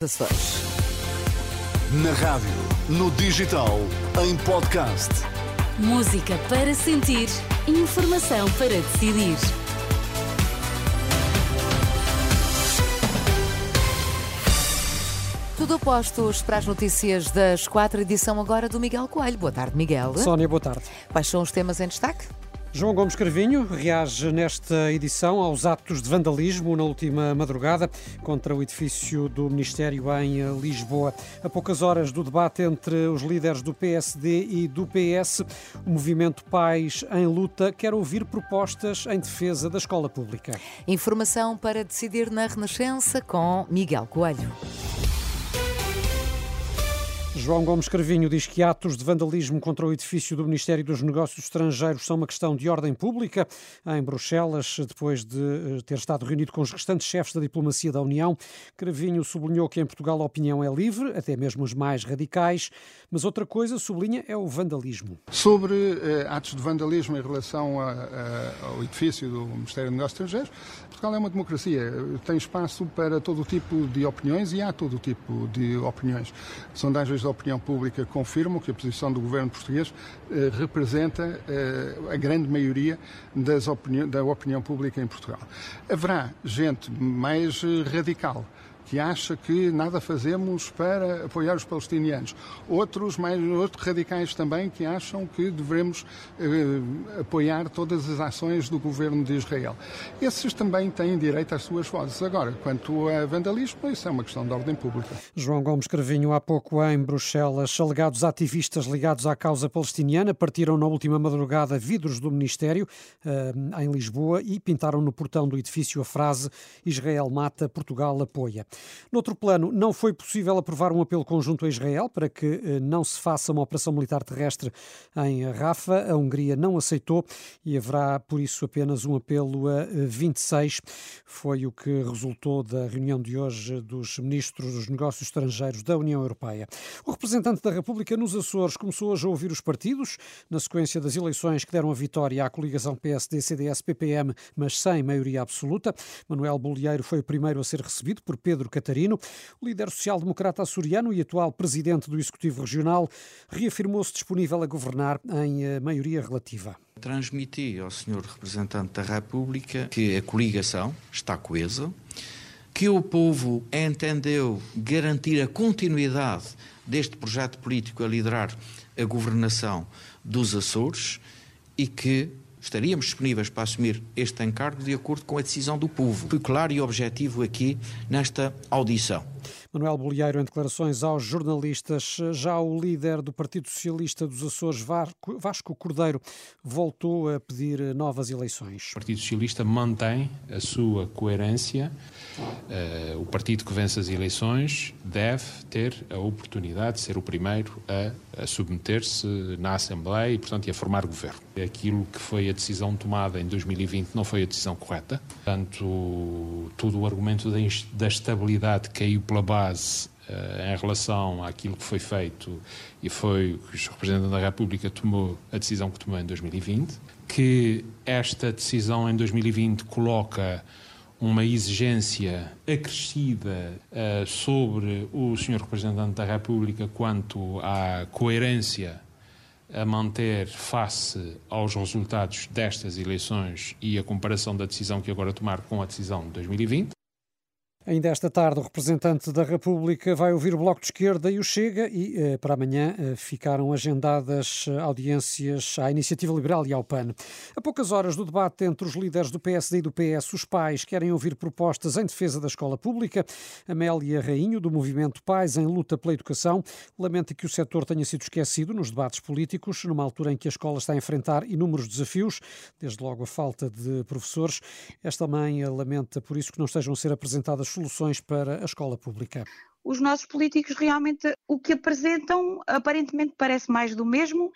Açores. Na rádio, no digital, em podcast. Música para sentir, informação para decidir. Tudo postos para as notícias das quatro, edição agora do Miguel Coelho. Boa tarde, Miguel. Sónia, boa tarde. Quais são os temas em destaque? João Gomes Carvinho reage nesta edição aos atos de vandalismo na última madrugada contra o edifício do Ministério em Lisboa. A poucas horas do debate entre os líderes do PSD e do PS, o movimento Pais em Luta quer ouvir propostas em defesa da escola pública. Informação para decidir na Renascença com Miguel Coelho. João Gomes Carvinho diz que atos de vandalismo contra o edifício do Ministério dos Negócios Estrangeiros são uma questão de ordem pública. Em Bruxelas, depois de eh, ter estado reunido com os restantes chefes da diplomacia da União, Carvinho sublinhou que em Portugal a opinião é livre, até mesmo os mais radicais, mas outra coisa, sublinha, é o vandalismo. Sobre eh, atos de vandalismo em relação a, a, ao edifício do Ministério dos Negócios Estrangeiros, Portugal é uma democracia, tem espaço para todo o tipo de opiniões e há todo o tipo de opiniões. Sondagens da opinião pública confirmam que a posição do governo português eh, representa eh, a grande maioria opini da opinião pública em Portugal. Haverá gente mais eh, radical que acha que nada fazemos para apoiar os palestinianos. Outros, mais outros radicais também, que acham que devemos eh, apoiar todas as ações do governo de Israel. Esses também têm direito às suas vozes. Agora, quanto a vandalismo, isso é uma questão de ordem pública. João Gomes Cravinho, há pouco em Bruxelas, alegados ativistas ligados à causa palestiniana partiram na última madrugada vidros do Ministério eh, em Lisboa e pintaram no portão do edifício a frase Israel mata, Portugal apoia. Noutro plano, não foi possível aprovar um apelo conjunto a Israel para que eh, não se faça uma operação militar terrestre em Rafa. A Hungria não aceitou e haverá, por isso, apenas um apelo a 26. Eh, foi o que resultou da reunião de hoje dos ministros dos Negócios Estrangeiros da União Europeia. O representante da República nos Açores começou hoje a ouvir os partidos, na sequência das eleições que deram a vitória à coligação PSD-CDS-PPM, mas sem maioria absoluta. Manuel Bolieiro foi o primeiro a ser recebido por Pedro Pedro Catarino. O líder social-democrata açoriano e atual presidente do Executivo Regional reafirmou-se disponível a governar em eh, maioria relativa. Transmiti ao senhor representante da República que a coligação está coesa, que o povo entendeu garantir a continuidade deste projeto político a liderar a governação dos Açores e que estaríamos disponíveis para assumir este encargo de acordo com a decisão do povo. Claro e objetivo aqui nesta audição. Manuel Bolieiro, em declarações aos jornalistas, já o líder do Partido Socialista dos Açores, Vasco Cordeiro, voltou a pedir novas eleições. O Partido Socialista mantém a sua coerência. Uh, o partido que vence as eleições deve ter a oportunidade de ser o primeiro a, submeter-se na Assembleia e, portanto, a formar governo. Aquilo que foi a decisão tomada em 2020 não foi a decisão correta. Portanto, todo o argumento da estabilidade caiu pela base uh, em relação àquilo que foi feito e foi o que o representante da República tomou a decisão que tomou em 2020, que esta decisão em 2020 coloca uma exigência acrescida uh, sobre o Sr. Representante da República quanto à coerência a manter face aos resultados destas eleições e a comparação da decisão que agora tomar com a decisão de 2020. Ainda esta tarde, o representante da República vai ouvir o Bloco de Esquerda e o Chega e eh, para amanhã eh, ficaram agendadas eh, audiências à Iniciativa Liberal e ao PAN. A poucas horas do debate entre os líderes do PSD e do PS, os pais querem ouvir propostas em defesa da escola pública. Amélia Rainho, do movimento Pais em Luta pela Educação, lamenta que o setor tenha sido esquecido nos debates políticos, numa altura em que a escola está a enfrentar inúmeros desafios, desde logo a falta de professores. Esta mãe lamenta por isso que não estejam a ser apresentadas soluções para a escola pública? Os nossos políticos realmente o que apresentam aparentemente parece mais do mesmo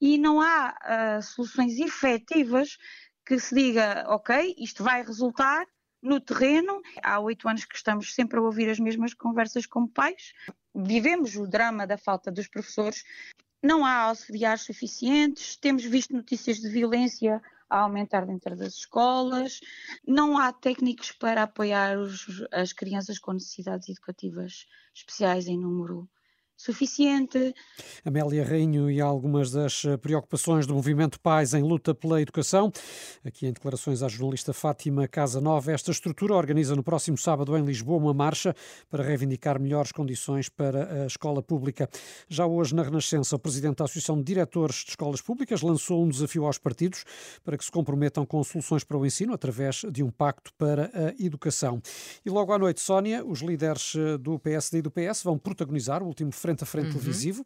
e não há uh, soluções efetivas que se diga, ok, isto vai resultar no terreno. Há oito anos que estamos sempre a ouvir as mesmas conversas como pais. Vivemos o drama da falta dos professores. Não há auxiliares suficientes. Temos visto notícias de violência a aumentar dentro das escolas, não há técnicos para apoiar os, as crianças com necessidades educativas especiais em número suficiente. Amélia Rainho e algumas das eh, preocupações do movimento Pais em luta pela educação. Aqui em declarações à jornalista Fátima Casa Nova, esta estrutura organiza no próximo sábado em Lisboa uma marcha para reivindicar melhores condições para a escola pública. Já hoje, na Renascença, o presidente da Associação de Diretores de Escolas Públicas lançou um desafio aos partidos para que se comprometam com soluções para o ensino através de um pacto para a educação. E logo à noite, Sónia, os líderes eh, do PSD e do PS vão protagonizar o último frente frente a frente uhum. televisivo,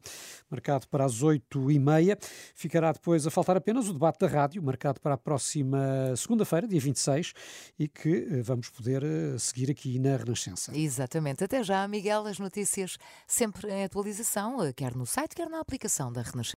marcado para as oito e meia. Ficará depois a faltar apenas o debate da rádio, marcado para a próxima segunda-feira, dia 26, e que eh, vamos poder eh, seguir aqui na Renascença. Exatamente. Até já, Miguel, as notícias sempre em atualização, eh, quer no site, quer na aplicação da Renascença.